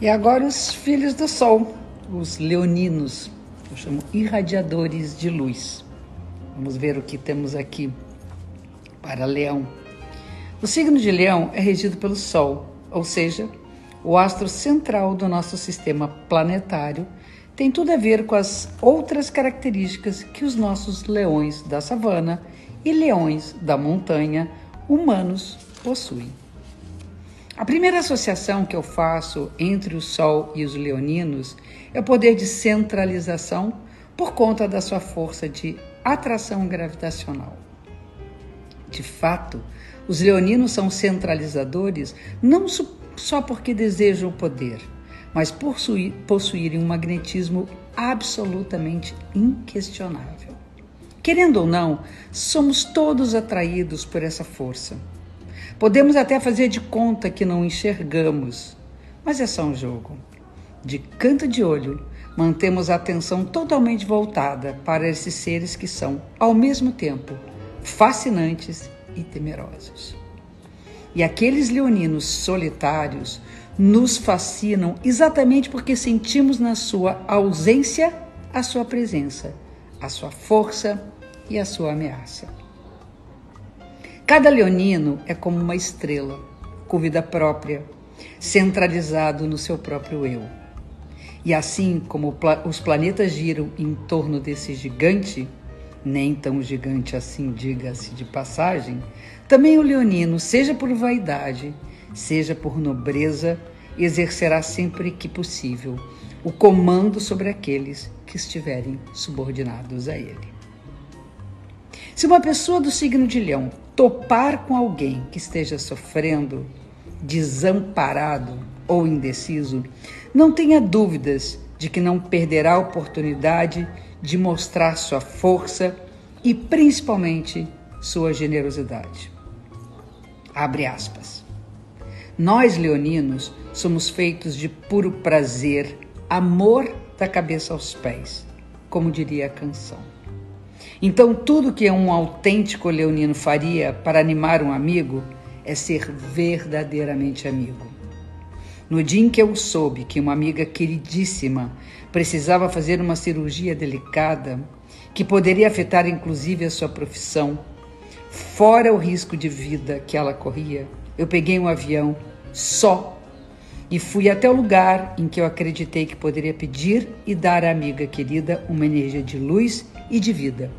E agora os filhos do sol, os leoninos, eu chamo irradiadores de luz. Vamos ver o que temos aqui para Leão. O signo de Leão é regido pelo Sol, ou seja, o astro central do nosso sistema planetário tem tudo a ver com as outras características que os nossos leões da savana e leões da montanha humanos possuem. A primeira associação que eu faço entre o Sol e os leoninos é o poder de centralização por conta da sua força de atração gravitacional. De fato, os leoninos são centralizadores não só porque desejam o poder, mas por possuírem um magnetismo absolutamente inquestionável. Querendo ou não, somos todos atraídos por essa força. Podemos até fazer de conta que não enxergamos, mas é só um jogo. De canto de olho, mantemos a atenção totalmente voltada para esses seres que são, ao mesmo tempo, fascinantes e temerosos. E aqueles leoninos solitários nos fascinam exatamente porque sentimos na sua ausência a sua presença, a sua força e a sua ameaça. Cada leonino é como uma estrela, com vida própria, centralizado no seu próprio eu. E assim como os planetas giram em torno desse gigante, nem tão gigante assim, diga-se de passagem, também o leonino, seja por vaidade, seja por nobreza, exercerá sempre que possível o comando sobre aqueles que estiverem subordinados a ele. Se uma pessoa do signo de Leão topar com alguém que esteja sofrendo, desamparado ou indeciso, não tenha dúvidas de que não perderá a oportunidade de mostrar sua força e principalmente sua generosidade. Abre aspas. Nós leoninos somos feitos de puro prazer, amor da cabeça aos pés, como diria a canção. Então, tudo que um autêntico leonino faria para animar um amigo é ser verdadeiramente amigo. No dia em que eu soube que uma amiga queridíssima precisava fazer uma cirurgia delicada, que poderia afetar inclusive a sua profissão, fora o risco de vida que ela corria, eu peguei um avião só e fui até o lugar em que eu acreditei que poderia pedir e dar à amiga querida uma energia de luz e de vida,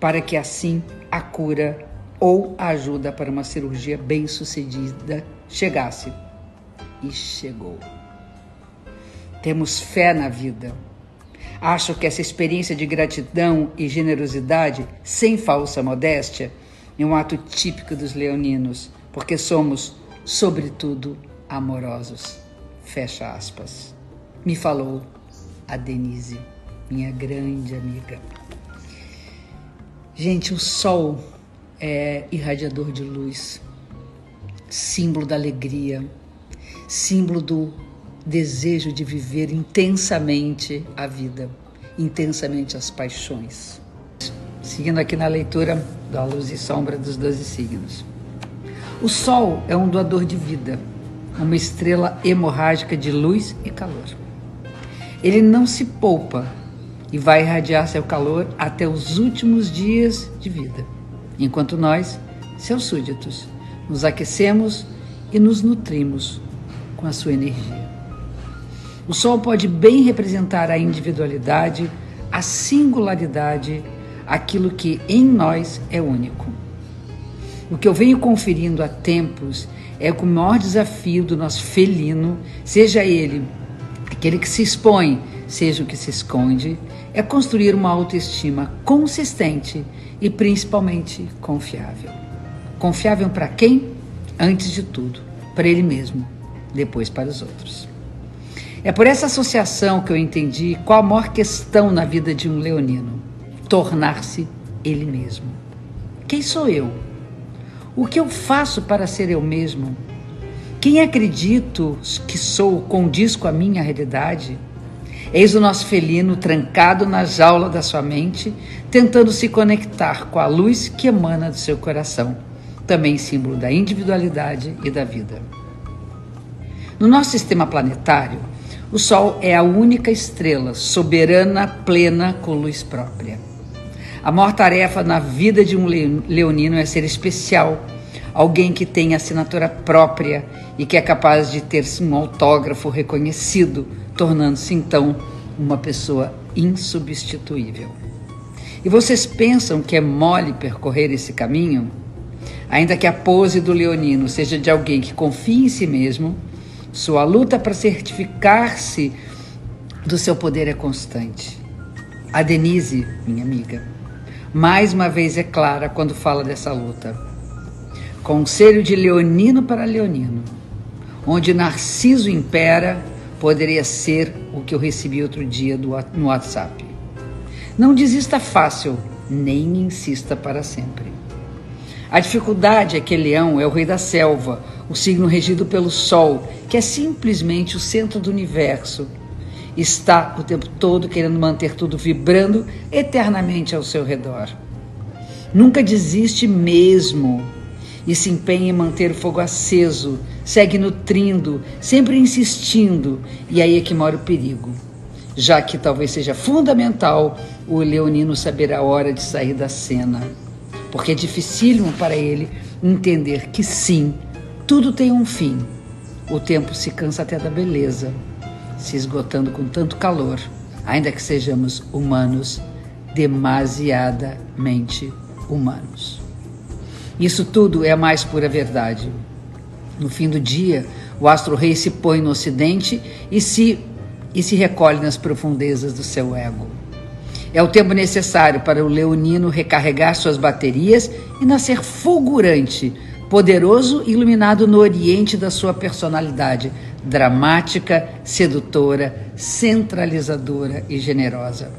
para que assim a cura ou a ajuda para uma cirurgia bem-sucedida chegasse e chegou. Temos fé na vida. Acho que essa experiência de gratidão e generosidade, sem falsa modéstia, é um ato típico dos leoninos, porque somos, sobretudo, amorosos. Fecha aspas. Me falou a Denise, minha grande amiga. Gente, o sol é irradiador de luz, símbolo da alegria, símbolo do desejo de viver intensamente a vida, intensamente as paixões. Seguindo aqui na leitura da luz e sombra dos doze signos. O Sol é um doador de vida, uma estrela hemorrágica de luz e calor. Ele não se poupa e vai irradiar seu calor até os últimos dias de vida, enquanto nós, seus súditos, nos aquecemos e nos nutrimos com a sua energia. O sol pode bem representar a individualidade, a singularidade, aquilo que em nós é único. O que eu venho conferindo há tempos é que o maior desafio do nosso felino, seja ele aquele que se expõe, seja o que se esconde, é construir uma autoestima consistente e principalmente confiável. Confiável para quem? Antes de tudo, para ele mesmo depois para os outros. É por essa associação que eu entendi qual a maior questão na vida de um leonino: tornar-se ele mesmo. Quem sou eu? O que eu faço para ser eu mesmo? Quem acredito que sou condiz com a minha realidade? Eis o nosso felino trancado na jaula da sua mente, tentando se conectar com a luz que emana do seu coração, também símbolo da individualidade e da vida. No nosso sistema planetário, o Sol é a única estrela soberana, plena, com luz própria. A maior tarefa na vida de um leonino é ser especial, alguém que tem assinatura própria e que é capaz de ter um autógrafo reconhecido, tornando-se então uma pessoa insubstituível. E vocês pensam que é mole percorrer esse caminho? Ainda que a pose do leonino seja de alguém que confia em si mesmo, sua luta para certificar-se do seu poder é constante. A Denise, minha amiga, mais uma vez é clara quando fala dessa luta. Conselho de leonino para leonino, onde Narciso impera, poderia ser o que eu recebi outro dia no WhatsApp. Não desista fácil, nem insista para sempre. A dificuldade é que Leão é o rei da selva, o signo regido pelo Sol, que é simplesmente o centro do universo. Está o tempo todo querendo manter tudo vibrando eternamente ao seu redor. Nunca desiste mesmo e se empenha em manter o fogo aceso, segue nutrindo, sempre insistindo, e aí é que mora o perigo. Já que talvez seja fundamental o leonino saber a hora de sair da cena, porque é dificílimo para ele entender que sim, tudo tem um fim. O tempo se cansa até da beleza, se esgotando com tanto calor, ainda que sejamos humanos, demasiadamente humanos. Isso tudo é a mais pura verdade. No fim do dia, o astro-rei se põe no ocidente e se, e se recolhe nas profundezas do seu ego. É o tempo necessário para o leonino recarregar suas baterias e nascer fulgurante poderoso e iluminado no oriente da sua personalidade, dramática, sedutora, centralizadora e generosa.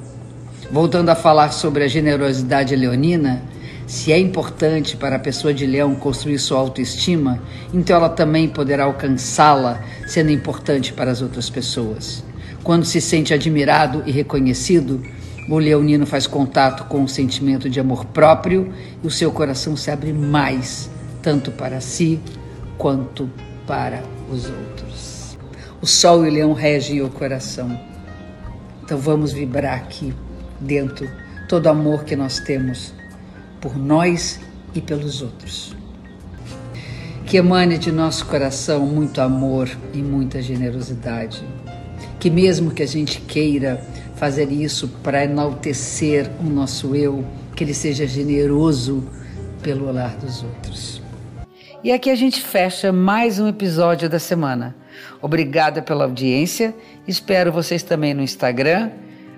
Voltando a falar sobre a generosidade leonina, se é importante para a pessoa de leão construir sua autoestima, então ela também poderá alcançá-la, sendo importante para as outras pessoas. Quando se sente admirado e reconhecido, o leonino faz contato com o sentimento de amor próprio e o seu coração se abre mais tanto para si quanto para os outros. O sol e o leão regem o coração. Então vamos vibrar aqui dentro todo o amor que nós temos por nós e pelos outros. Que emane de nosso coração muito amor e muita generosidade. Que mesmo que a gente queira fazer isso para enaltecer o nosso eu, que ele seja generoso pelo olhar dos outros. E aqui a gente fecha mais um episódio da semana. Obrigada pela audiência. Espero vocês também no Instagram,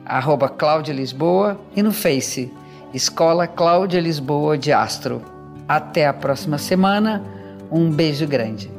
arroba Lisboa, e no Face, Escola Cláudia Lisboa de Astro. Até a próxima semana. Um beijo grande.